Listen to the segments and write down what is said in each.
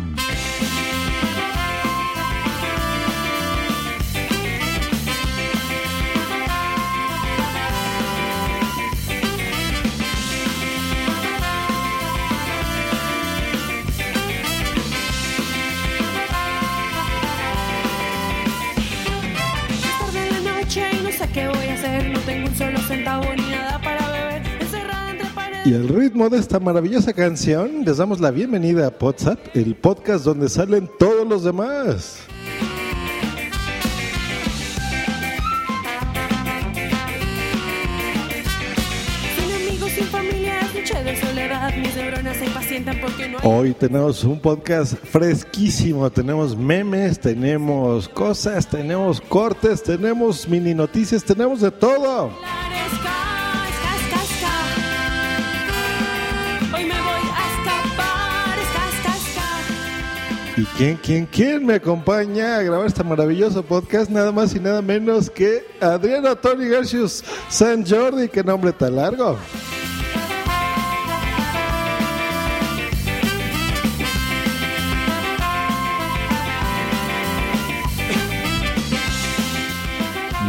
Thank you. Y al ritmo de esta maravillosa canción, les damos la bienvenida a WhatsApp, el podcast donde salen todos los demás. Hoy tenemos un podcast fresquísimo, tenemos memes, tenemos cosas, tenemos cortes, tenemos mini noticias, tenemos de todo. ¿Y quién, quién, quién me acompaña a grabar este maravilloso podcast? Nada más y nada menos que Adriano Tony Garcius San Jordi, qué nombre tan largo.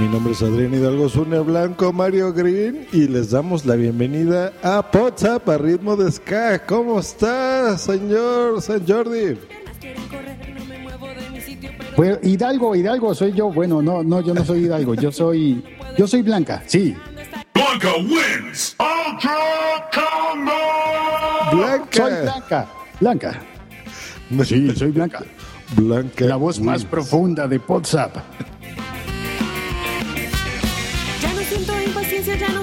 Mi nombre es Adrián Hidalgo Zune Blanco Mario Green y les damos la bienvenida a WhatsApp a ritmo de ska. ¿Cómo está, señor San Jordi? Hidalgo, Hidalgo soy yo. Bueno, no, no, yo no soy Hidalgo. Yo soy, yo soy Blanca. Sí. Blanca wins. Ultra Combo. Blanca. Soy Blanca. Blanca. Sí, soy Blanca. Blanca. La voz más profunda de WhatsApp.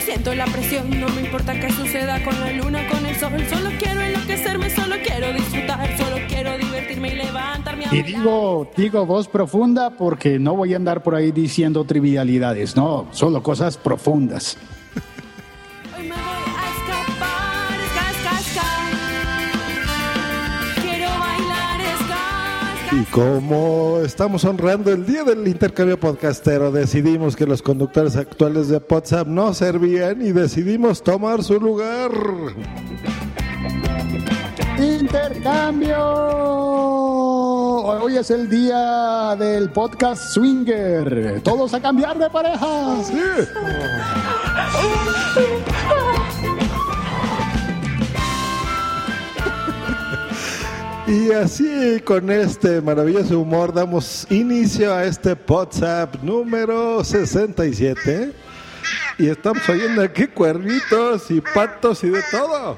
Siento la presión. No me importa qué suceda con la luna, con el sol. Solo quiero enloquecerme, solo quiero disfrutar. Solo quiero divertirme y levantarme a Y digo, digo voz profunda porque no voy a andar por ahí diciendo trivialidades. No, solo cosas profundas. Y como estamos honrando el día del intercambio podcastero, decidimos que los conductores actuales de WhatsApp no servían y decidimos tomar su lugar. Intercambio. Hoy es el día del podcast Swinger. Todos a cambiar de pareja. Y así, con este maravilloso humor, damos inicio a este WhatsApp número 67. Y estamos oyendo aquí cuernitos y patos y de todo.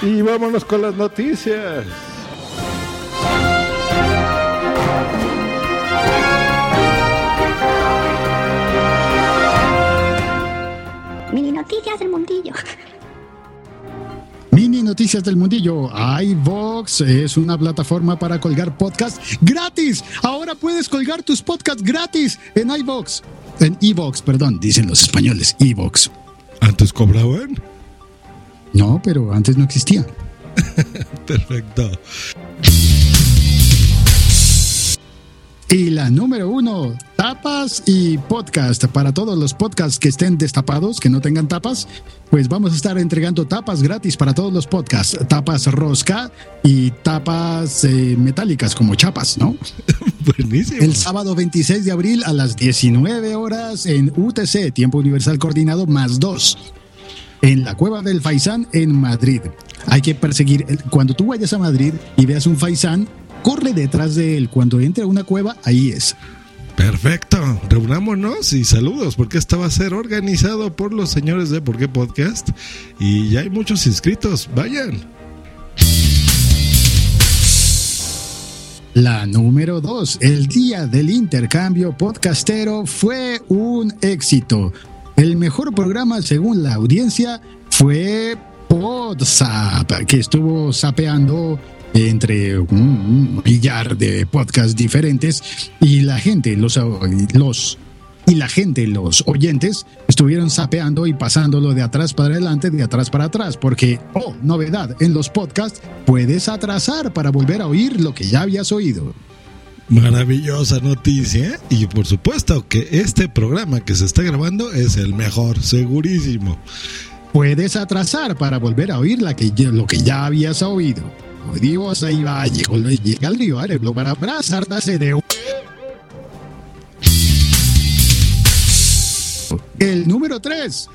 Y vámonos con las noticias. Del mundillo. Mini Noticias del Mundillo. iVox es una plataforma para colgar podcasts gratis. Ahora puedes colgar tus podcasts gratis en iVox. En iVox, perdón, dicen los españoles. iVox. ¿Antes cobraban? No, pero antes no existía. Perfecto. Y la número uno, tapas y podcast. Para todos los podcasts que estén destapados, que no tengan tapas, pues vamos a estar entregando tapas gratis para todos los podcasts. Tapas rosca y tapas eh, metálicas como chapas, ¿no? Buenísimo. El sábado 26 de abril a las 19 horas en UTC, Tiempo Universal Coordinado más 2, en la Cueva del Faisán en Madrid. Hay que perseguir, cuando tú vayas a Madrid y veas un Faisán, corre detrás de él. Cuando entre a una cueva, ahí es. Perfecto, reunámonos y saludos, porque esto va a ser organizado por los señores de Por qué Podcast y ya hay muchos inscritos, vayan. La número 2, el día del intercambio podcastero fue un éxito. El mejor programa según la audiencia fue PodSap, que estuvo sapeando entre un millar de podcasts diferentes y la gente, los, los y la gente, los oyentes, estuvieron sapeando y pasándolo de atrás para adelante, de atrás para atrás, porque, oh, novedad, en los podcasts puedes atrasar para volver a oír lo que ya habías oído. Maravillosa noticia y por supuesto que este programa que se está grabando es el mejor, segurísimo. Puedes atrasar para volver a oír la que, lo que ya habías oído. Ahí va, llegó, el para abrazarse de... El número 3.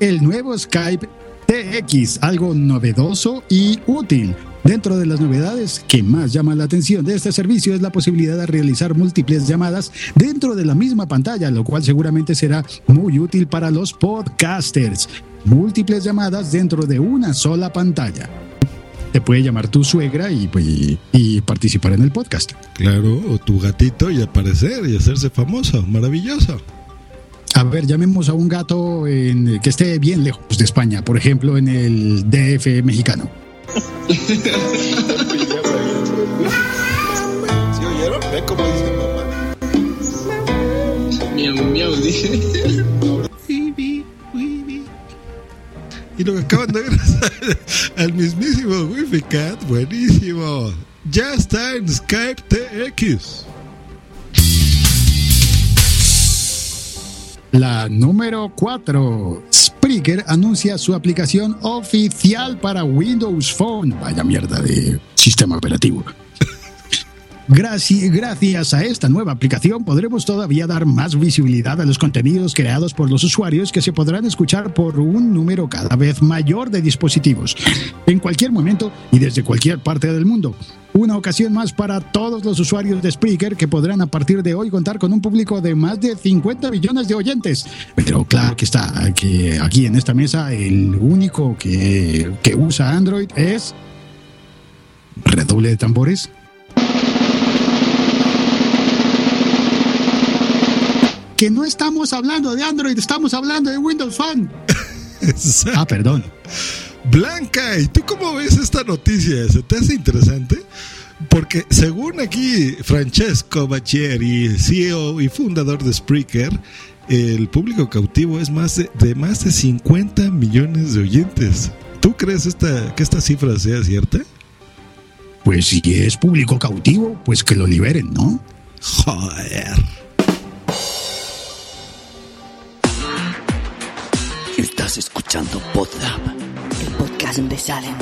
El nuevo Skype TX, algo novedoso y útil. Dentro de las novedades que más llaman la atención de este servicio es la posibilidad de realizar múltiples llamadas dentro de la misma pantalla, lo cual seguramente será muy útil para los podcasters. Múltiples llamadas dentro de una sola pantalla. Te puede llamar tu suegra y, pues, y participar en el podcast. Claro, o tu gatito y aparecer y hacerse famoso. Maravilloso. A ver, llamemos a un gato en- que esté bien lejos de España, por ejemplo, en el DF mexicano. ¿Sí oyeron? ¿Ven cómo dice mamá? Miau, miau, dije. Y lo que acaban de ver al mismísimo Wifi Cat, buenísimo. Ya está en Skype TX. La número 4. Spreaker anuncia su aplicación oficial para Windows Phone. Vaya mierda de sistema operativo. Graci- Gracias a esta nueva aplicación podremos todavía dar más visibilidad a los contenidos creados por los usuarios que se podrán escuchar por un número cada vez mayor de dispositivos, en cualquier momento y desde cualquier parte del mundo. Una ocasión más para todos los usuarios de Spreaker que podrán a partir de hoy contar con un público de más de 50 millones de oyentes. Pero claro que está, que aquí en esta mesa el único que, que usa Android es... Redoble de tambores. Que no estamos hablando de Android, estamos hablando de Windows Phone. Exacto. Ah, perdón. Blanca, ¿y tú cómo ves esta noticia? ¿Se te hace interesante? Porque según aquí Francesco Bacchieri, CEO y fundador de Spreaker, el público cautivo es más de, de más de 50 millones de oyentes. ¿Tú crees esta, que esta cifra sea cierta? Pues si es público cautivo, pues que lo liberen, ¿no? Joder. Estás escuchando Podzap, el podcast donde salen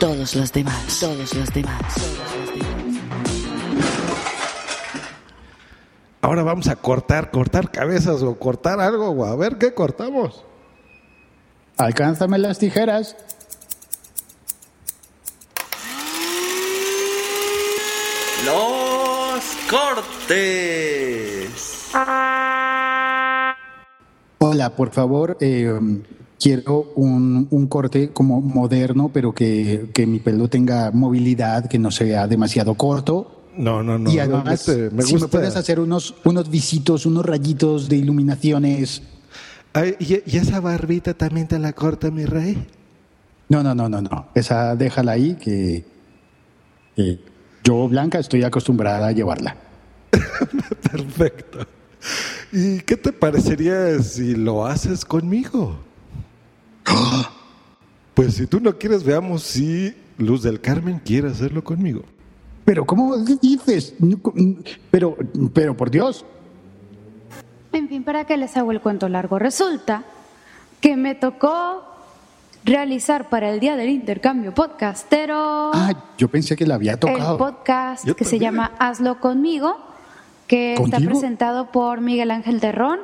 todos los demás, todos los demás. Ahora vamos a cortar, cortar cabezas o cortar algo, o a ver qué cortamos. Alcánzame las tijeras. Los cortes. Hola, por favor, eh, quiero un, un corte como moderno, pero que, que mi pelo tenga movilidad, que no sea demasiado corto. No, no, no. y además, realmente me si me gusta. puedes hacer unos, unos visitos, unos rayitos de iluminaciones. Ay, ¿y, y esa barbita también te la corta, mi rey? No, no, no, no, no. Esa déjala ahí, que, que yo, Blanca, estoy acostumbrada a llevarla. Perfecto. ¿Y qué te parecería si lo haces conmigo? Pues si tú no quieres, veamos si Luz del Carmen quiere hacerlo conmigo. Pero, ¿cómo dices? Pero, pero, por Dios. En fin, para que les hago el cuento largo, resulta que me tocó realizar para el día del intercambio podcastero Ah, yo pensé que la había el tocado. podcast Yo que se también. llama Hazlo conmigo, que está presentado por Miguel Ángel Terrón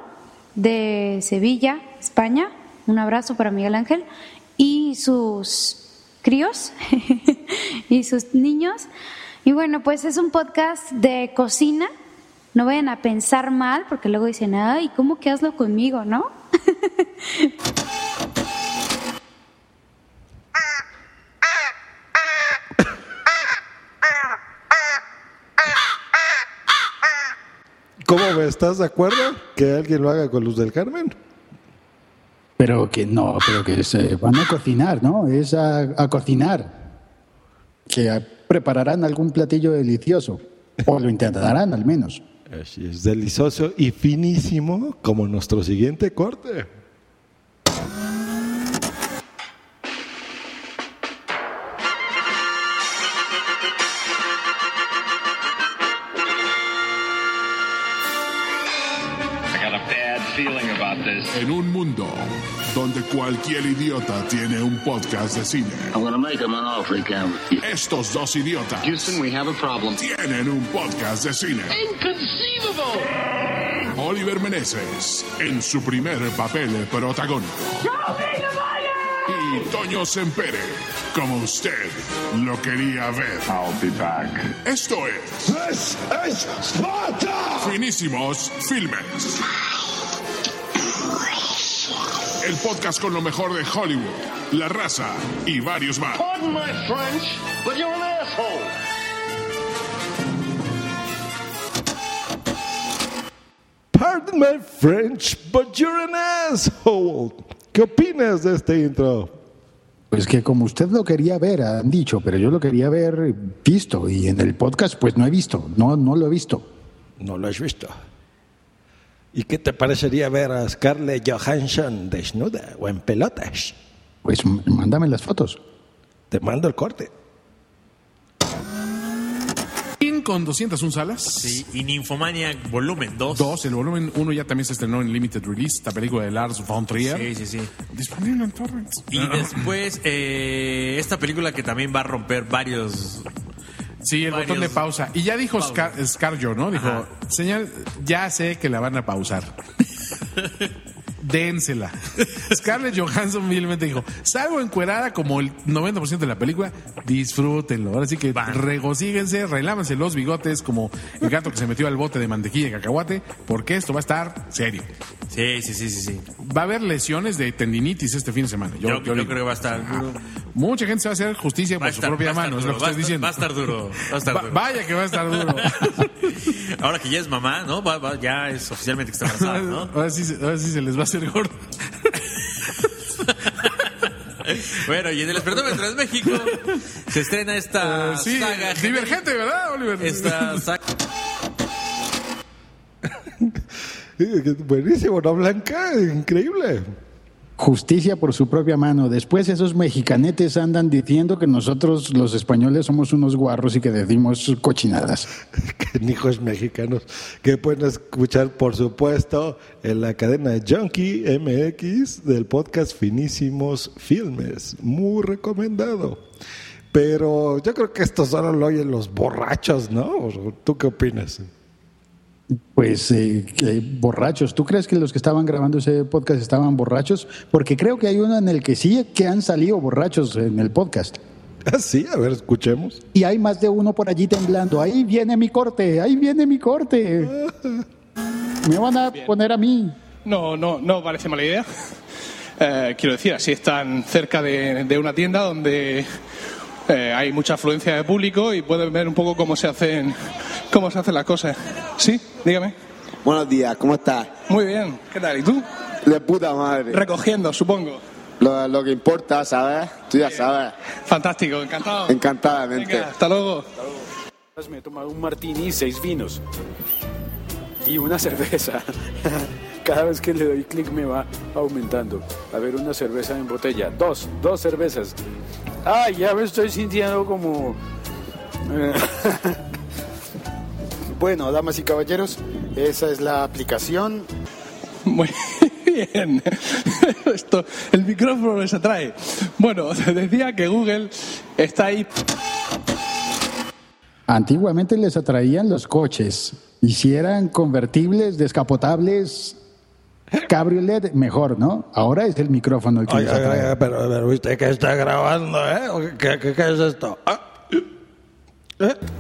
de Sevilla, España. Un abrazo para Miguel Ángel y sus críos y sus niños. Y bueno, pues es un podcast de cocina. No vayan a pensar mal porque luego dicen, ay, ¿cómo que hazlo conmigo, no? ¿Cómo ves? ¿Estás de acuerdo que alguien lo haga con Luz del Carmen? Pero que no, pero que se van a cocinar, ¿no? Es a, a cocinar. Que a- prepararán algún platillo delicioso. O lo intentarán al menos. Así es, delicioso y finísimo como nuestro siguiente corte. En un mundo donde cualquier idiota tiene un podcast de cine, I'm gonna make him an offer refuse. estos dos idiotas Houston, we have a problem. tienen un podcast de cine. Inconceivable! Oliver Meneses en su primer papel protagónico. Y Toño Sempere, como usted lo quería ver. I'll be back. Esto es This is Sparta! Finísimos Filmes. El podcast con lo mejor de Hollywood, La Raza y varios más. Pardon my French, but you're an asshole. Pardon my French, but you're an asshole. ¿Qué opinas de este intro? Pues que como usted lo quería ver, han dicho, pero yo lo quería ver visto. Y en el podcast, pues no he visto. No, no lo he visto. No lo has visto. ¿Y qué te parecería ver a Scarlett Johansson desnuda o en pelotas? Pues mándame las fotos. Te mando el corte. Con 201 salas. Sí, y Nymphomaniac volumen 2. Dos, el volumen 1 ya también se estrenó en Limited Release, esta película de Lars von Trier. Sí, sí, sí. Disponible en torrents. Y después, eh, esta película que también va a romper varios. Sí, el botón de pausa. Y ya dijo Scar, Scarjo, ¿no? Dijo, Ajá. señal, ya sé que la van a pausar. Dénsela. Scarlett Johansson humildemente dijo, salgo encuerada como el 90% de la película, disfrútenlo. Ahora sí que Van. regocíguense, relámense los bigotes como el gato que se metió al bote de mantequilla y cacahuate, porque esto va a estar serio. Sí, sí, sí, sí. sí. Va a haber lesiones de tendinitis este fin de semana. Yo, Yo, yo yo digo. creo que va a estar duro. Mucha gente se va a hacer justicia Va por su propia mano, es lo que estar- diciendo. Va a estar duro. Va a estar Va- duro. vaya que va a estar duro. Ahora que ya es mamá, ¿no? Va- ya es oficialmente que está embarazada, ¿no? Ahora sí, ahora sí se les va a hacer gordo. Bueno, y en el Espertómetro de México se estrena esta Eh, sí, saga. divergente, ¿verdad, Oliver? Esta saga. Buenísimo, ¿no, Blanca? Increíble. Justicia por su propia mano. Después esos mexicanetes andan diciendo que nosotros los españoles somos unos guarros y que decimos cochinadas. Que hijos mexicanos que pueden escuchar, por supuesto, en la cadena Junkie MX del podcast Finísimos Filmes. Muy recomendado. Pero yo creo que esto solo lo oyen los borrachos, ¿no? ¿Tú qué opinas? Pues eh, borrachos. ¿Tú crees que los que estaban grabando ese podcast estaban borrachos? Porque creo que hay uno en el que sí que han salido borrachos en el podcast. Ah, sí, a ver, escuchemos. Y hay más de uno por allí temblando. Ahí viene mi corte, ahí viene mi corte. Me van a poner a mí. No, no, no parece mala idea. Eh, quiero decir, así están cerca de, de una tienda donde eh, hay mucha afluencia de público y pueden ver un poco cómo se hacen, cómo se hacen las cosas. Sí, dígame. Buenos días, ¿cómo estás? Muy bien. ¿Qué tal? ¿Y tú? De puta madre. Recogiendo, supongo. Lo, lo que importa, ¿sabes? Tú ya sabes. Fantástico, encantado. Encantadamente. Venga, hasta luego. Me he tomado un martini y seis vinos. Y una cerveza. Cada vez que le doy clic me va aumentando. A ver, una cerveza en botella. Dos, dos cervezas. Ay, ya me estoy sintiendo como... eh, Bueno, damas y caballeros, esa es la aplicación. Muy bien. Esto, el micrófono les atrae. Bueno, decía que Google está ahí. Antiguamente les atraían los coches. Y si eran convertibles, descapotables, cabriolet, mejor, ¿no? Ahora es el micrófono el que atrae. oiga, pero, pero usted que está grabando, ¿eh? ¿Qué, qué- qué es esto? Ah,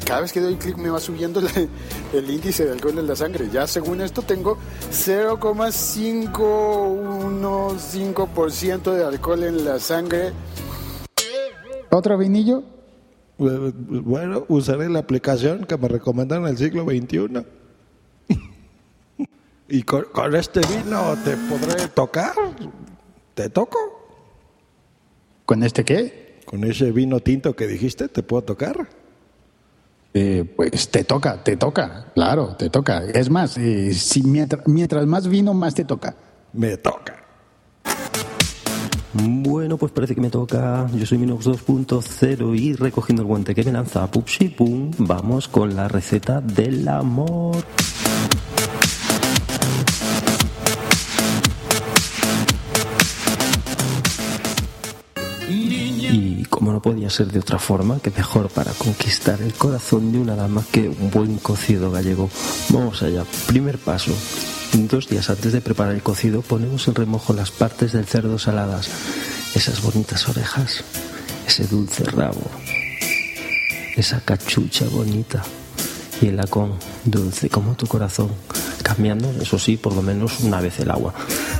Cada vez que doy clic me va subiendo la- el índice de alcohol en la sangre. Ya según esto tengo 0,515% de alcohol en la sangre. ¿Otro vinillo? Bueno, usaré la aplicación que me recomendaron en el siglo XXI. ¿Y con, con este vino te podré tocar? ¿Te toco? ¿Con este qué? ¿Con ese vino tinto que dijiste te puedo tocar? Eh, pues te toca, te toca, claro, te toca. Es más, eh, si mientras, mientras más vino, más te toca. Me toca. Bueno, pues parece que me toca. Yo soy Minox 2.0 y recogiendo el guante que me lanza Pupsi Pum, vamos con la receta del amor. Como no podía ser de otra forma, que mejor para conquistar el corazón de una dama que un buen cocido gallego. Vamos allá. Primer paso. Dos días antes de preparar el cocido ponemos en remojo las partes del cerdo saladas, esas bonitas orejas, ese dulce rabo, esa cachucha bonita y el lacón dulce como tu corazón, cambiando, eso sí, por lo menos una vez el agua.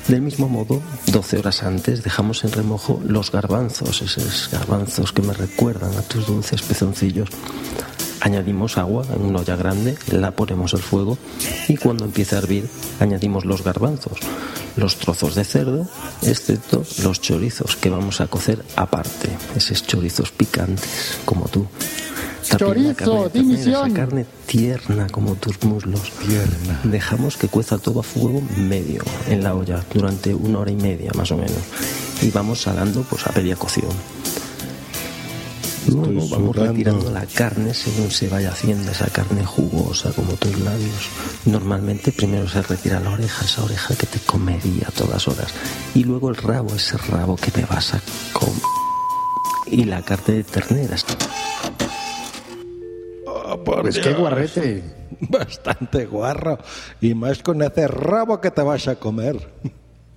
Del mismo modo, 12 horas antes dejamos en remojo los garbanzos, esos garbanzos que me recuerdan a tus dulces pezoncillos. Añadimos agua en una olla grande, la ponemos al fuego y cuando empiece a hervir añadimos los garbanzos, los trozos de cerdo, excepto los chorizos que vamos a cocer aparte, esos chorizos picantes como tú. También la Chorizo, dimisión. esa carne tierna como tus muslos. Tierna. Dejamos que cueza todo a fuego medio en la olla durante una hora y media más o menos. Y vamos salando pues a media cocción. Luego Estoy vamos sudando. retirando la carne según se vaya haciendo esa carne jugosa como tus labios. Normalmente primero se retira la oreja, esa oreja que te comería a todas horas. Y luego el rabo, ese rabo que me vas a comer. Y la carne de ternera. Por Pues qué Dios. guarrete. Bastante guarro. Y más con ese rabo que te vas a comer.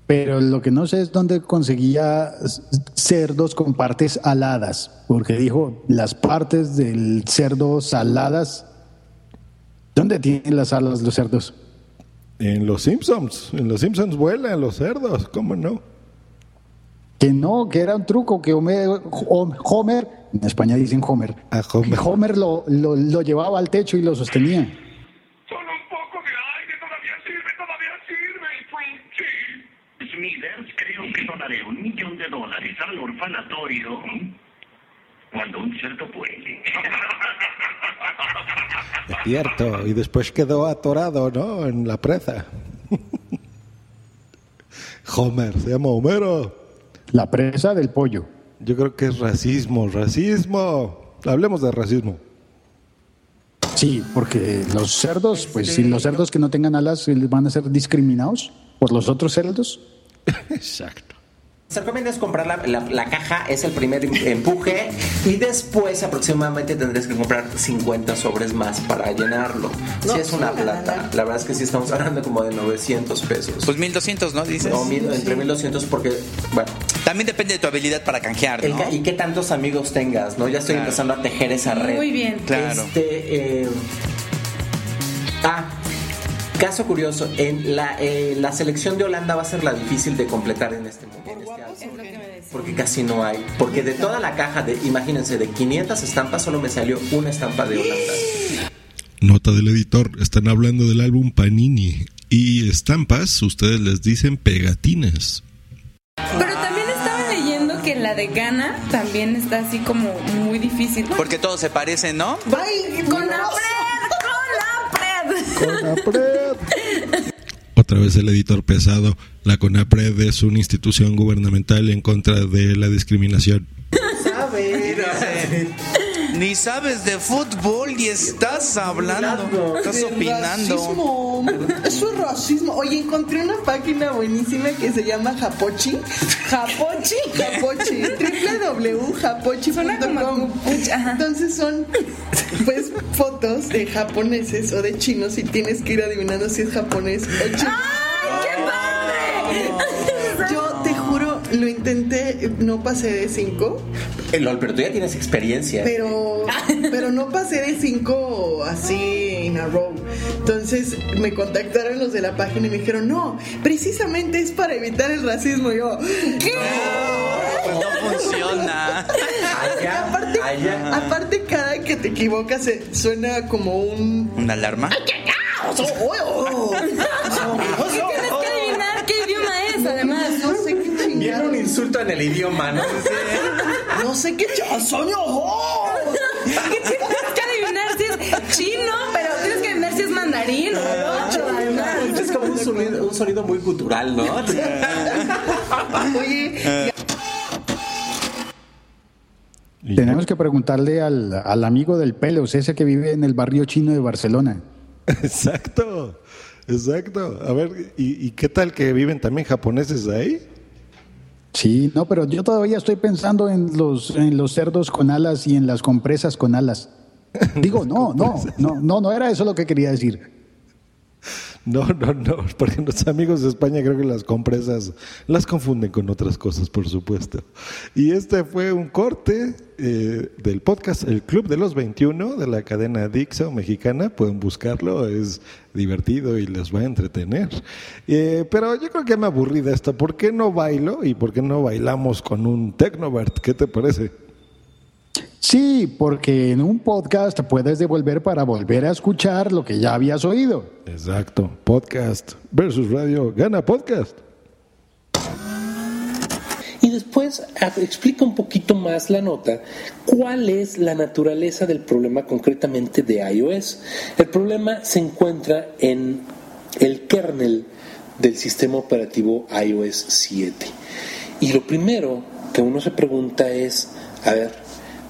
Pero lo que no sé es dónde conseguía cerdos con partes aladas, porque dijo las partes del cerdo saladas. ¿Dónde tienen las alas los cerdos? En los Simpsons. En los Simpsons vuelan los cerdos. ¿Cómo no? Que no, que era un truco que Homer, Hom- Homer en España dicen Homer, A Homer. lo, lo- lo llevaba al techo y lo sostenía. Smithers, creo que donaré un millón de dólares al orfanatorio cuando un cerdo vuele. Es cierto. Y después quedó atorado, ¿no? En la presa. Homer. Se llama Homero. La presa del pollo. Yo creo que es racismo. Racismo. Hablemos de racismo. Sí, porque los cerdos, pues si los cerdos que no tengan alas eh, van a ser discriminados por los otros cerdos. Exacto. Se recomienda es comprar la, la- la caja, es el primer em- empuje y después aproximadamente tendrías que comprar 50 sobres más para llenarlo. No, si es una sí, la plata, la verdad es que sí estamos hablando como de 900 pesos. Pues 1200, ¿no? Dices. No, mil- entre 1200 porque, bueno, También depende de tu habilidad para canjear, ¿no? y qué tantos amigos tengas, ¿no? Ya estoy Claro. empezando a tejer esa red. Muy bien. Claro. Este, eh, ah, caso curioso, en la, eh, la selección de Holanda va a ser la difícil de completar en este momento. Porque casi no hay. Porque de toda la caja, de, imagínense, de 500 estampas solo me salió una estampa de Holanda. Nota del editor, están hablando del álbum Panini. Y estampas, ustedes les dicen pegatinas. Pero también estaba leyendo que la de Ghana también está así como muy difícil. Porque todos se parecen, ¿no? ¡Ay, con la pred! ¡Con la pred! Otra vez el editor pesado. La CONAPRED es una institución gubernamental en contra de la discriminación. Ni sabes de fútbol y estás hablando, estás De opinando. racismo. Eso es racismo. Oye, encontré una página buenísima que se llama Japochi. ¿Japochi? Japochi. www.japochi.com. Entonces son pues fotos de japoneses o de chinos y tienes que ir adivinando si es japonés o chino. Yo te juro, lo intenté, no pasé de 5. Eh, LOL, pero tú ya tienes experiencia. Pero, pero no pasé de cinco así in a row. Entonces me contactaron los de la página y me dijeron, no, precisamente es para evitar el racismo. Y yo, ¿qué? No funciona. aparte, aparte, cada que te equivocas se- suena como un... ¿Una alarma? tienes que adivinar Viene un insulto en el idioma, ¿no? No sé qué chasoño. ¿Qué tienes que adivinar si es chino? Pero tienes que adivinar si es mandarín o además. Es como un sonido, un sonido muy cultural, ¿no? Oye, Tenemos que preguntarle al, al amigo del pelos, ese que vive en el barrio chino de Barcelona. Exacto, exacto. A ver, ¿y, y qué tal que viven también japoneses ahí? Sí, no, pero yo todavía estoy pensando en los, en los cerdos con alas y en las compresas con alas. Digo, no, no, no, no, no era eso lo que quería decir. No, no, no, porque los amigos de España creo que las compresas las confunden con otras cosas, por supuesto. Y este fue un corte eh, del podcast El Club de los 21 de la cadena Dixo mexicana. Pueden buscarlo, es divertido y les va a entretener. Eh, pero yo creo que me aburrí de esto. ¿Por qué no bailo y por qué no bailamos con un Tecnovert? ¿Qué te parece? Sí, porque en un podcast puedes devolver para volver a escuchar lo que ya habías oído. Exacto, podcast versus radio, gana podcast. Y después explica un poquito más la nota cuál es la naturaleza del problema concretamente de iOS. El problema se encuentra en el kernel del sistema operativo iOS 7. Y lo primero que uno se pregunta es, a ver,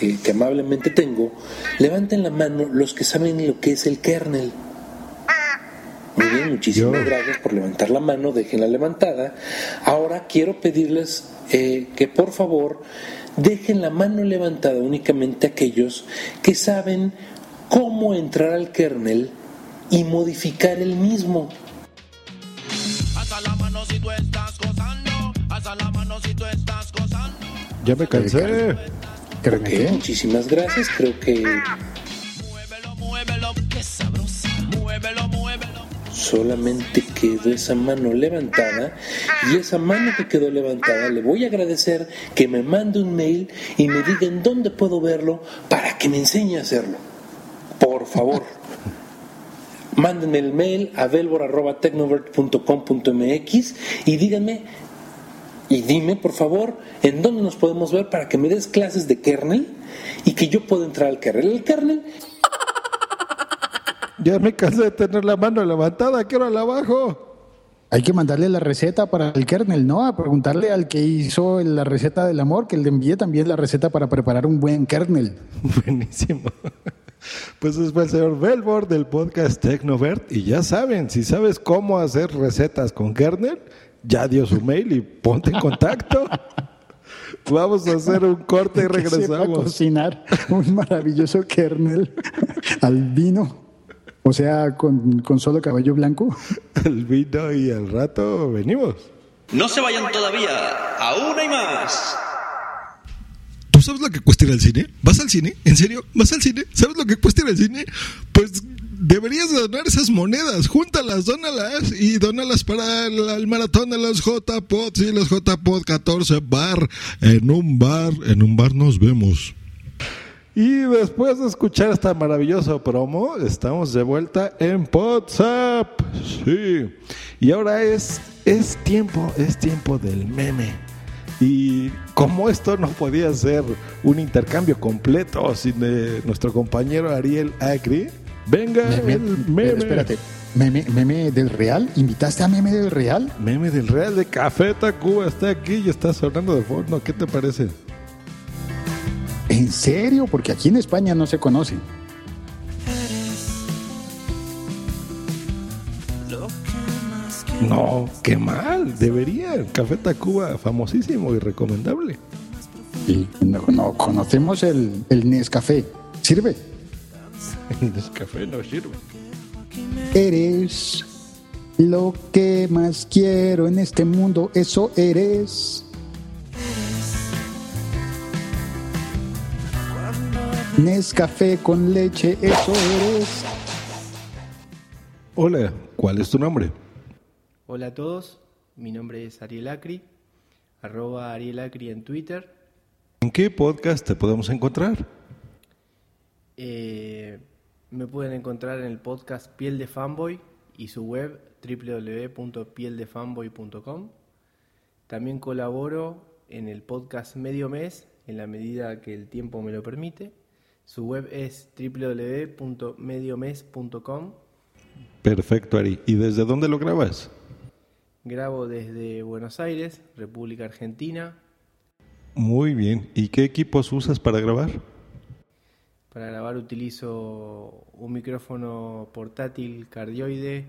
que, que amablemente tengo, levanten la mano los que saben lo que es el kernel. Muy bien, muchísimas gracias por levantar la mano, déjenla levantada. Ahora quiero pedirles eh, que por favor dejen la mano levantada únicamente aquellos que saben cómo entrar al kernel y modificar el mismo. Ya me cansé. Ok, muchísimas gracias. Creo que solamente quedó esa mano levantada y esa mano que quedó levantada le voy a agradecer que me mande un mail y me diga en dónde puedo verlo para que me enseñe a hacerlo. Por favor. Mándenme el mail a velvor.tecnovert.com.mx y díganme y dime, por favor, en dónde nos podemos ver para que me des clases de kernel y que yo pueda entrar al kernel. El kernel Ya me cansé de tener la mano levantada, quiero la abajo. Hay que mandarle la receta para el kernel, ¿no? A preguntarle al que hizo la receta del amor que le envíe también la receta para preparar un buen kernel. Buenísimo. Pues fue el señor Belbor del podcast Tecnovert. Y ya saben, si sabes cómo hacer recetas con kernel, ya dio su mail y ponte en contacto. Vamos a hacer un corte y Que sepa regresamos. cocinar un maravilloso kernel al vino. O sea, con, con solo cabello blanco. El vino y al rato venimos. No se vayan todavía, aún hay más. ¿Tú sabes lo que cuesta ir al cine? ¿Vas al cine? ¿En serio? ¿Vas al cine? ¿Sabes lo que cuesta ir al cine? Pues deberías donar esas monedas. Júntalas, dónalas y dónalas para el, el maratón de los J-Pods y los J-Pod 14 bar. En un bar, en un bar nos vemos. Y después de escuchar esta maravillosa promo, estamos de vuelta en WhatsApp. Sí. Y ahora es, es tiempo, es tiempo del meme. Y como esto no podía ser un intercambio completo sin eh, nuestro compañero Ariel Acri, venga Meme- el meme. espérate, meme, meme del Real. ¿Invitaste a meme del Real? Meme del Real de Café Tacuba está aquí y está sonando de fondo. ¿Qué te parece? ¿En serio? Porque aquí en España no se conoce. No, qué mal. Debería. Café Tacuba, famosísimo y recomendable. Y no, no conocemos el, el Nescafé. ¿Sirve? El café no sirve. Eres lo que más quiero en este mundo, eso eres. Nescafé con leche, eso eres. Hola, ¿cuál es tu nombre? Hola a todos, mi nombre es Ariel Acri, arroba Ariel Acri en Twitter. ¿En qué podcast te podemos encontrar? Eh, me pueden encontrar en el podcast Piel de Fanboy y su web www.pieldefanboy.com. También colaboro en el podcast Medio Mes en la medida que el tiempo me lo permite. Su web es www.mediomes.com. Perfecto, Ari. ¿Y desde dónde lo grabas? Grabo desde Buenos Aires, República Argentina. Muy bien. ¿Y qué equipos usas para grabar? Para grabar utilizo un micrófono portátil cardioide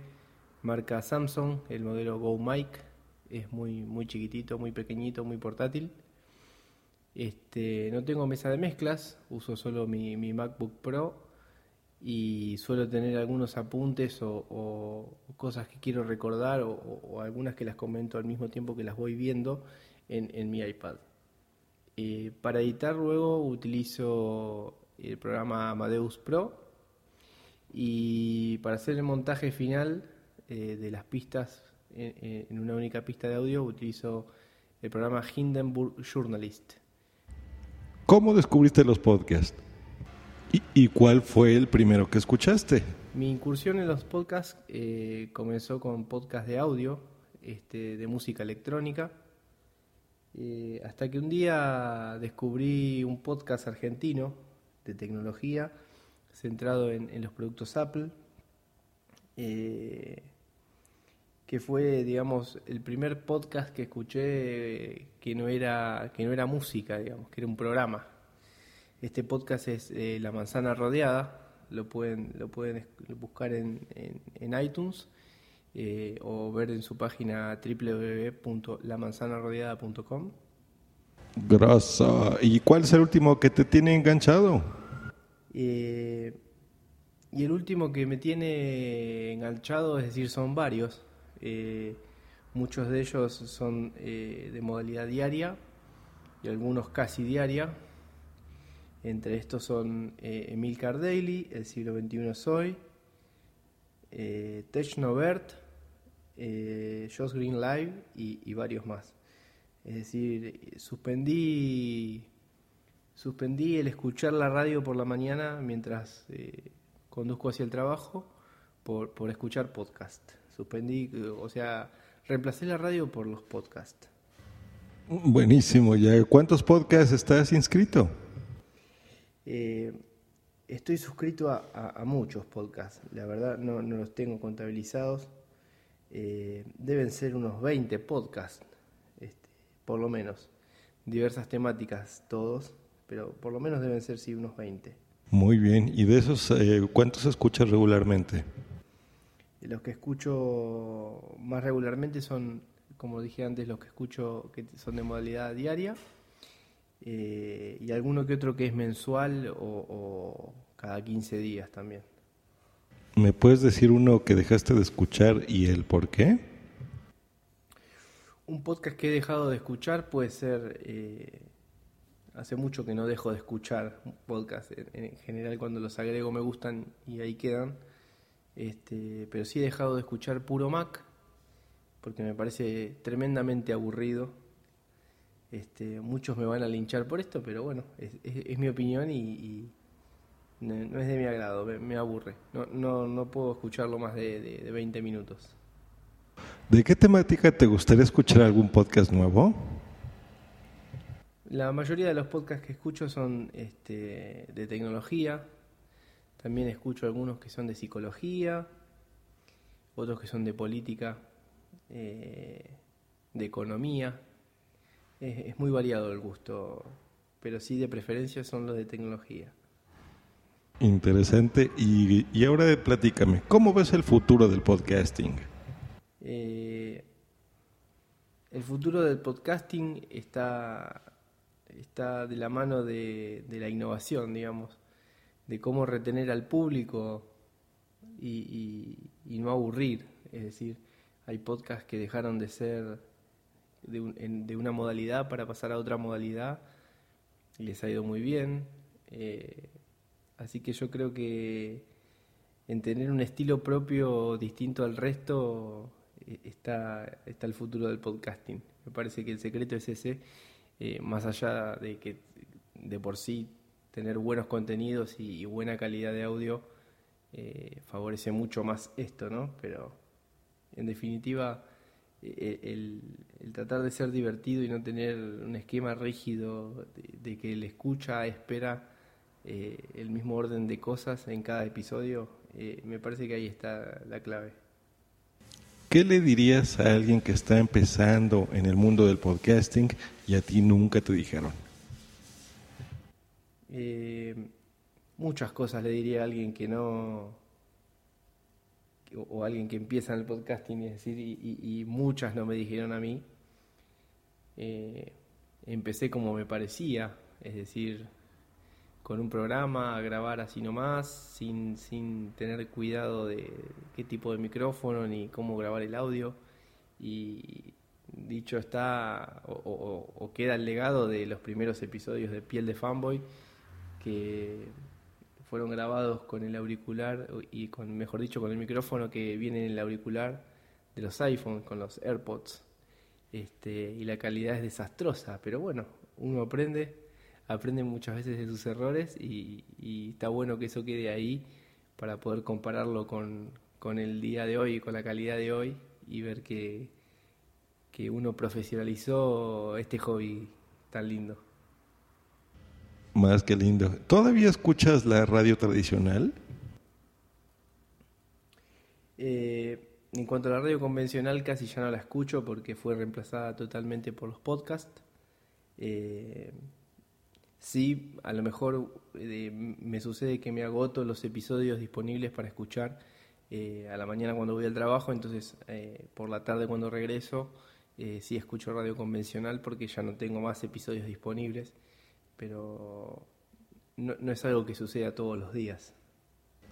marca Samsung, el modelo Go Mic. Es muy, muy chiquitito, muy pequeñito, muy portátil. Este, no tengo mesa de mezclas, uso solo mi, MacBook Pro y suelo tener algunos apuntes o, cosas que quiero recordar o, algunas que las comento al mismo tiempo que las voy viendo en, en mi iPad. Eh, para editar luego utilizo el programa Amadeus Pro y para hacer el montaje final eh, de las pistas en, en- en una única pista de audio utilizo el programa Hindenburg Journalist. ¿Cómo descubriste los podcasts? ¿Y, y cuál fue el primero que escuchaste? Mi incursión en los podcasts eh, comenzó con podcast de audio, este, de música electrónica, eh, hasta que un día descubrí un podcast argentino de tecnología centrado en, los productos Apple, eh, que fue, digamos, el primer podcast que escuché que no era, que no era música, digamos, que era un programa. Este podcast es eh, La Manzana Rodeada, lo pueden, lo pueden buscar en, en- en iTunes eh, o ver en su página www.lamanzanarodeada.com. Grosso. ¿Y cuál es el último que te tiene enganchado? Eh, y el último que me tiene enganchado, es decir, son varios. Eh, muchos de ellos son eh, de modalidad diaria y algunos casi diaria. Entre estos son eh, Emilcar Daily, El siglo XXI eh, Technovert, eh, Josh Green Live y varios más. Es decir, suspendí Suspendí el escuchar la radio por la mañana mientras eh, conduzco hacia el trabajo por, por escuchar podcast. Suspendí, eh, o sea, reemplacé la radio por los podcasts. Buenísimo. ¿Ya cuántos podcasts estás inscrito? Eh, estoy suscrito a, a- a muchos podcasts, la verdad no, no los tengo contabilizados. Eh, deben ser unos 20 podcasts, por lo menos. Diversas temáticas todos, pero por lo menos deben ser sí unos 20. Muy bien. ¿Y de esos eh, cuántos escuchas regularmente? Los que escucho más regularmente son, como dije antes, los que escucho que son de modalidad diaria eh, y alguno que otro que es mensual o, o cada 15 días también. ¿Me puedes decir uno que dejaste de escuchar y el por qué? Un podcast que he dejado de escuchar puede ser, eh, hace mucho que no dejo de escuchar un podcast, en, en general cuando los agrego me gustan y ahí quedan, este, pero sí he dejado de escuchar Puro Mac porque me parece tremendamente aburrido. Este, muchos me van a linchar por esto, pero bueno, es, es- mi opinión y, no, no es de mi agrado, me, me aburre. No, no, no puedo escucharlo más de, de- de 20 minutos. ¿De qué temática te gustaría escuchar algún podcast nuevo? la mayoría de los podcasts que escucho son este, de tecnología. También escucho algunos que son de psicología, otros que son de política, eh, de economía. Es, es muy variado el gusto, pero sí de preferencia son los de tecnología. Interesante. Y, y ahora platícame, ¿cómo ves el futuro del podcasting? Eh, el futuro del podcasting está, está de la mano de, la innovación, digamos, de cómo retener al público y, no aburrir. Es decir, hay podcasts que dejaron de ser de, una modalidad para pasar a otra modalidad y les ha ido muy bien. Eh, así que yo creo que en tener un estilo propio distinto al resto está, está el futuro del podcasting. Me parece que el secreto es ese, eh, más allá de que de por sí tener buenos contenidos y, buena calidad de audio eh, favorece mucho más esto, ¿no? Pero en definitiva, eh, el, el tratar de ser divertido y no tener un esquema rígido de, de que el escucha espera eh, el mismo orden de cosas en cada episodio, eh, me parece que ahí está la clave. ¿Qué le dirías a alguien que está empezando en el mundo del podcasting y a ti nunca te dijeron? Eh, muchas cosas le diría a alguien que no, o, o alguien que empieza en el podcasting, es decir, y, muchas no me dijeron a mí. Eh, empecé como me parecía, es decir, con un programa, a grabar así nomás, sin, sin tener cuidado de qué tipo de micrófono ni cómo grabar el audio. Y dicho está, o, o- queda el legado de los primeros episodios de Piel de Fanboy, que fueron grabados con el auricular y con, mejor dicho, con el micrófono que viene en el auricular de los iPhones, con los AirPods. Este, y la calidad es desastrosa, pero bueno, uno aprende, aprende muchas veces de sus errores y, y está bueno que eso quede ahí para poder compararlo con, con el día de hoy, con la calidad de hoy y ver que, que uno profesionalizó este hobby tan lindo. Más que lindo. ¿Todavía escuchas la radio tradicional? Eh, en cuanto a la radio convencional, casi ya no la escucho porque fue reemplazada totalmente por los podcasts. Eh, sí, a lo mejor eh, me sucede que me agoto los episodios disponibles para escuchar eh, a la mañana cuando voy al trabajo, entonces eh, por la tarde cuando regreso sí escucho radio convencional porque ya no tengo más episodios disponibles, pero no, no es algo que suceda todos los días.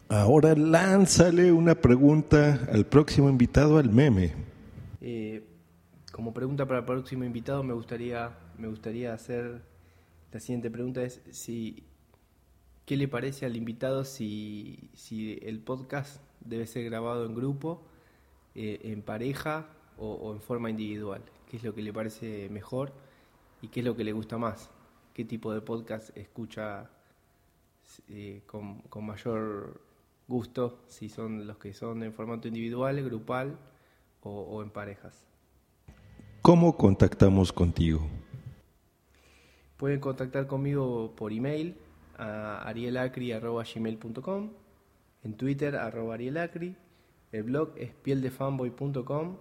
Ahora lánzale una pregunta al próximo invitado al meme. Como pregunta para el próximo invitado me gustaría me gustaría hacer la siguiente pregunta es si qué le parece al invitado si, si el podcast debe ser grabado en grupo, eh, en pareja o, en forma individual. ¿Qué es lo que le parece mejor y qué es lo que le gusta más? ¿Qué tipo de podcast escucha eh, con, con mayor gusto? Si son los que son en formato individual, grupal o en parejas. ¿Cómo contactamos contigo? Pueden contactar conmigo por email a arielacri.gmail.com, en Twitter arroba arielacri, el blog es pieldefanboy.com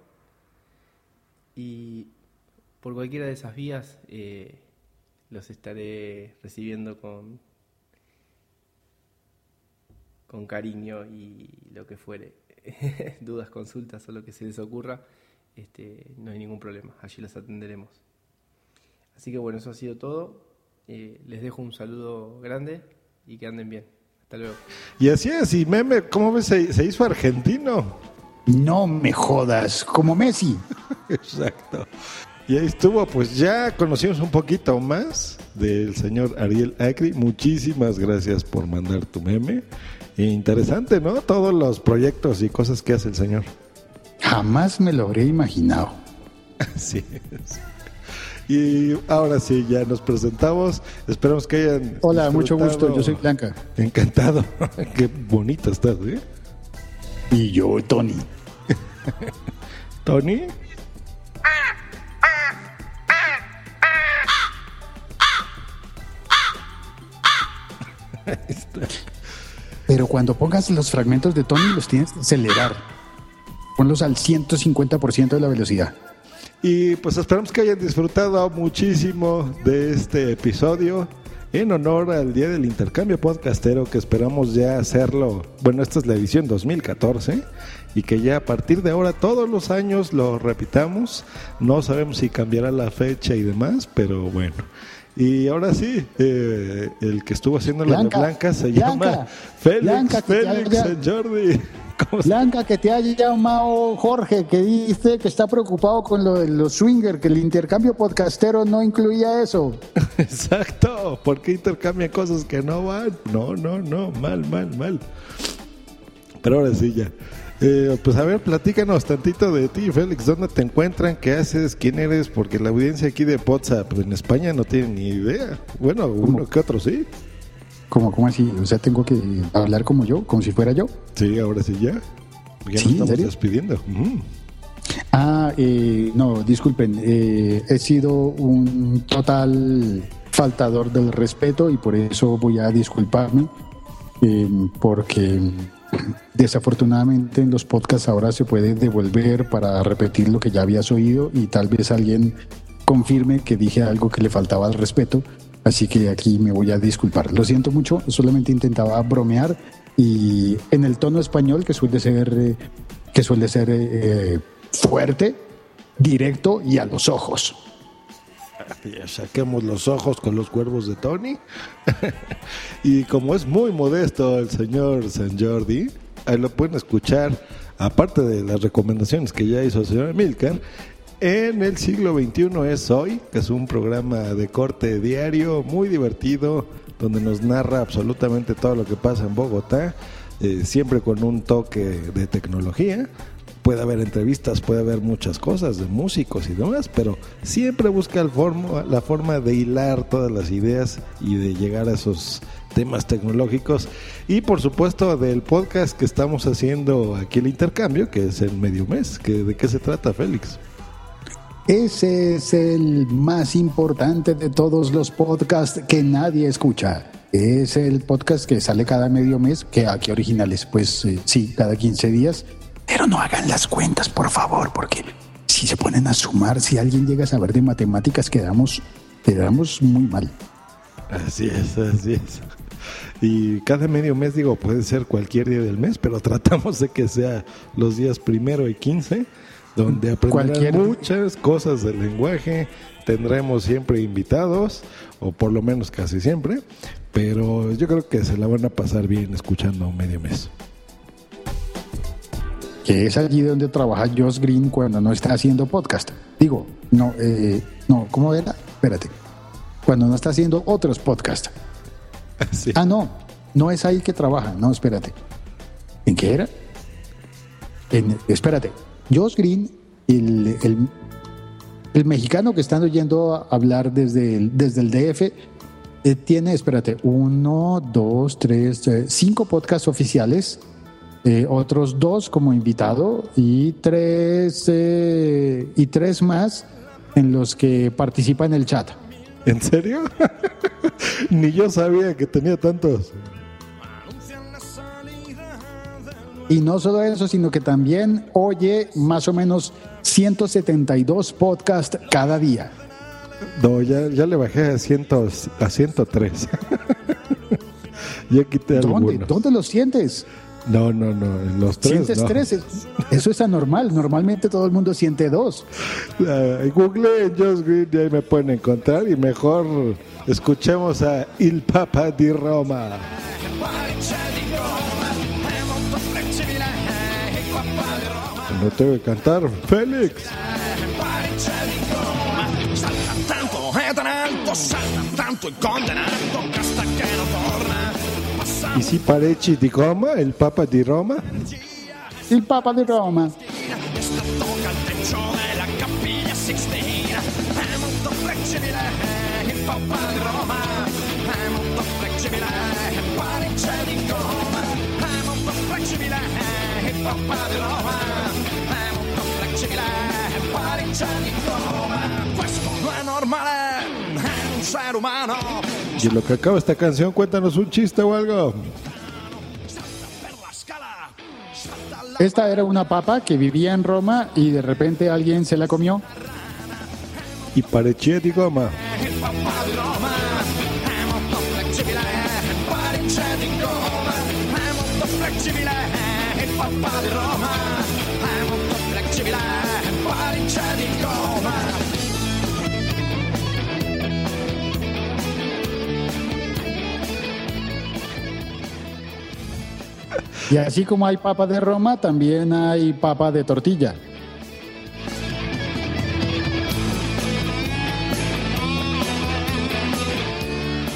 y por cualquiera de esas vías eh, los estaré recibiendo con, con cariño y lo que fuere. Dudas, consultas o lo que se les ocurra, este, no hay ningún problema, allí los atenderemos. Así que bueno, eso ha sido todo. Eh, les dejo un saludo grande y que anden bien. Hasta luego. Y así es, y meme, ¿cómo ves? Se, se hizo argentino. No me jodas, como Messi. Exacto. Y ahí estuvo, pues ya conocimos un poquito más del señor Ariel Acri. Muchísimas gracias por mandar tu meme. E interesante, ¿no? Todos los proyectos y cosas que hace el señor. Jamás me lo habría imaginado. Así es. Y ahora sí, ya nos presentamos. Esperamos que hayan. Hola, mucho gusto. Yo soy Blanca. Encantado. Qué bonita estás, ¿eh? Y yo, Tony. ¿Tony? Pero cuando pongas los fragmentos de Tony, los tienes que acelerar. Ponlos al 150% de la velocidad. Y pues esperamos que hayan disfrutado muchísimo de este episodio en honor al Día del Intercambio Podcastero que esperamos ya hacerlo. Bueno, esta es la edición 2014 y que ya a partir de ahora todos los años lo repitamos. No sabemos si cambiará la fecha y demás, pero bueno. Y ahora sí, eh, el que estuvo haciendo la Blanca, Blanca se Blanca, llama Félix, Blanca, Félix haya- Jordi. ¿Cómo se- Blanca, que te haya llamado Jorge, que dice que está preocupado con lo de los swinger, que el intercambio podcastero no incluía eso. Exacto, ¿por qué intercambian cosas que no van? No, no, no, mal, mal, mal. Pero ahora sí ya. Eh, pues a ver, platícanos tantito de ti, Félix. ¿Dónde te encuentran? ¿Qué haces? ¿Quién eres? Porque la audiencia aquí de WhatsApp en España no tiene ni idea. Bueno, uno que otro sí. ¿Cómo, ¿Cómo así? O sea, tengo que hablar como yo, como si fuera yo. Sí, ahora sí ya. Ya ¿Sí? nos ¿En estamos despidiendo. Ujú. Ah, eh, no, disculpen, eh, he sido un total faltador del respeto y por eso voy a disculparme, eh, porque desafortunadamente en los podcasts ahora se puede devolver para repetir lo que ya habías oído y tal vez alguien confirme que dije algo que le faltaba al respeto, así que aquí me voy a disculpar. Lo siento mucho, solamente intentaba bromear y en el tono español que suele ser, eh, que suele ser eh, fuerte, directo y a los ojos. Saquemos los ojos con los cuervos de Tony. y como es muy modesto el señor San Jordi, ahí lo pueden escuchar, aparte de las recomendaciones que ya hizo el señor Milcar, en el siglo XXI es hoy, que es un programa de corte diario muy divertido, donde nos narra absolutamente todo lo que pasa en Bogotá, eh, siempre con un toque de tecnología puede haber entrevistas, puede haber muchas cosas de músicos y demás, pero siempre busca el la forma de hilar todas las ideas y de llegar a esos temas tecnológicos. Y por supuesto del podcast que estamos haciendo aquí el intercambio, que es en medio mes. que ¿De qué se trata, Félix? Ese es el más importante de todos los podcasts que nadie escucha. Es el podcast que sale cada medio mes, que aquí originales, pues eh, sí, cada 15 días. Pero no hagan las cuentas, por favor, porque si se ponen a sumar, si alguien llega a saber de matemáticas, quedamos, quedamos muy mal. Así es, así es. Y cada medio mes, digo, puede ser cualquier día del mes, pero tratamos de que sea los días primero y 15, donde aprenderán Cualquier- muchas cosas del lenguaje. Tendremos siempre invitados, o por lo menos casi siempre, pero yo creo que se la van a pasar bien escuchando medio mes. Que es allí donde trabaja Josh Green cuando no está haciendo podcast. Digo, no, eh, no, ¿cómo era? Espérate. Cuando no está haciendo otros podcasts. Ah, no, no es ahí que trabaja. No, espérate. ¿En qué era? En, espérate. Josh Green, el, el, el mexicano que están oyendo a hablar desde el, desde el DF, eh, tiene, espérate, uno, dos, tres, eh, cinco podcasts oficiales, eh, otros dos como invitado y tres, eh, y tres más en los que participa en el chat. ¿En serio? Ni yo sabía que tenía tantos. Y no solo eso, sino que también oye más o menos 172 podcasts cada día. No, ya, ya le bajé a, ciento, a 103. ya quité ¿Dónde, algunos. ¿Dónde los sientes? No, no, no, los tres. ¿Sientes no. tres? Es- Eso es anormal. Normalmente todo el mundo siente dos. Google Just Green y ahí me pueden encontrar y mejor escuchemos a Il Papa di Roma. No tengo que cantar, Félix. Salta tanto, salta tanto hasta I siparecci di Goma e il Papa di Roma? Il Papa di Roma. Questo non è normale, è un ser umano Y en lo que acaba esta canción, cuéntanos un chiste o algo. Esta era una papa que vivía en Roma y de repente alguien se la comió. Y parecía di goma. Y así como hay papa de Roma, también hay papa de tortilla.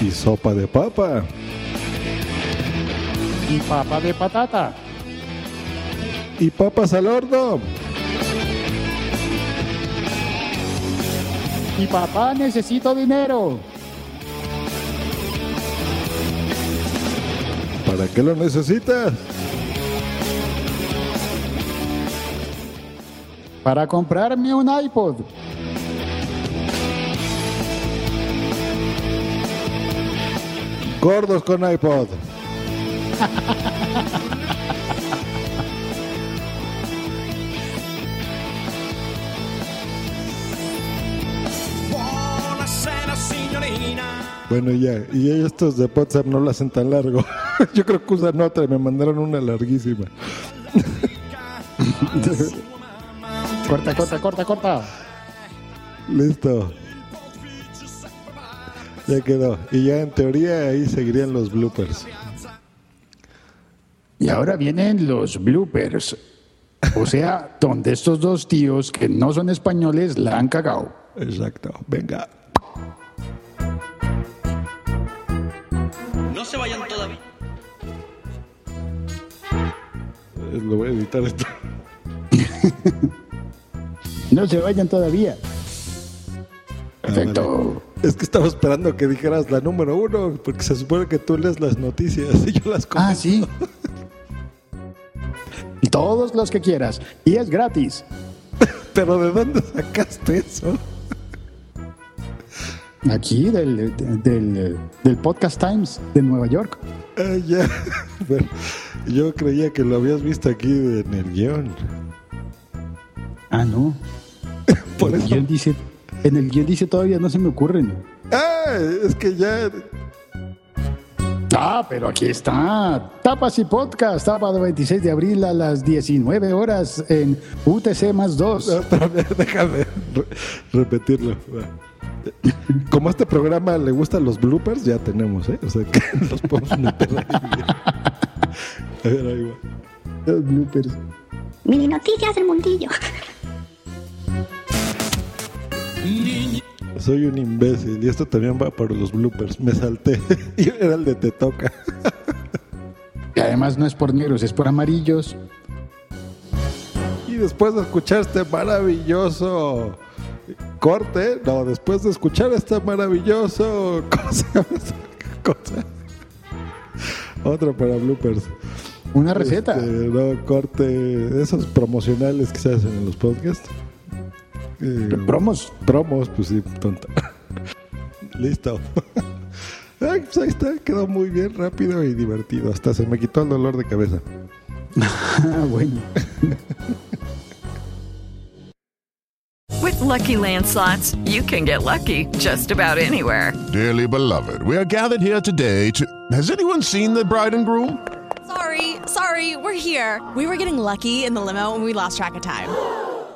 Y sopa de papa. Y papa de patata. Y papas al horno. Y papá, necesito dinero. ¿Para qué lo necesitas? Para comprarme un iPod. Gordos con iPod. Bueno, ya. Y estos de WhatsApp no lo hacen tan largo. Yo creo que usan otra y me mandaron una larguísima. corta, corta, corta, corta. Listo. Ya quedó. Y ya en teoría ahí seguirían los bloopers. Y ahora vienen los bloopers. O sea, donde estos dos tíos que no son españoles la han cagado. Exacto. Venga. No se vayan todavía. Lo voy a editar esto. No se vayan todavía. Perfecto. Ah. Es que estaba esperando que dijeras la número uno, porque se supone que tú lees las noticias y yo las comento. Ah, sí. Y todos los que quieras. Y es gratis. Pero ¿de dónde sacaste eso? Aquí, del, del, del Podcast Times de Nueva York. Ah, ya. Bueno, yo creía que lo habías visto aquí en el guion. Ah, no. Por en, el eso. guion dice, en el guion dice todavía no se me ocurren. Ah, es que ya. Ah, pero aquí está. Tapas y Podcast, sábado 26 de abril a las 19 horas en UTC más 2. No, espérame, déjame re- repetirlo. Como a este programa le gustan los bloopers, ya tenemos, ¿eh? O sea que los podemos meter ahí. A ver, ahí va. Los bloopers. Mini noticias del mundillo. Soy un imbécil y esto también va para los bloopers. Me salté y era el de Te Toca. Y además no es por negros, es por amarillos. Y después de escuchar este maravilloso corte, no, después de escuchar este maravilloso ¿cómo se llama esa cosa? Otro para bloopers. Una receta. Este, no, corte, esos promocionales que se hacen en los podcasts. Eh, ¿Promos? Promos, pues sí, tonta. Listo. Ay, pues ahí está, quedó muy bien, rápido y divertido. Hasta se me quitó el dolor de cabeza. Ah, bueno. With Lucky Land slots, you can get lucky just about anywhere. Dearly beloved, we are gathered here today to. Has anyone seen the bride and groom? Sorry, sorry, we're here. We were getting lucky in the limo and we lost track of time.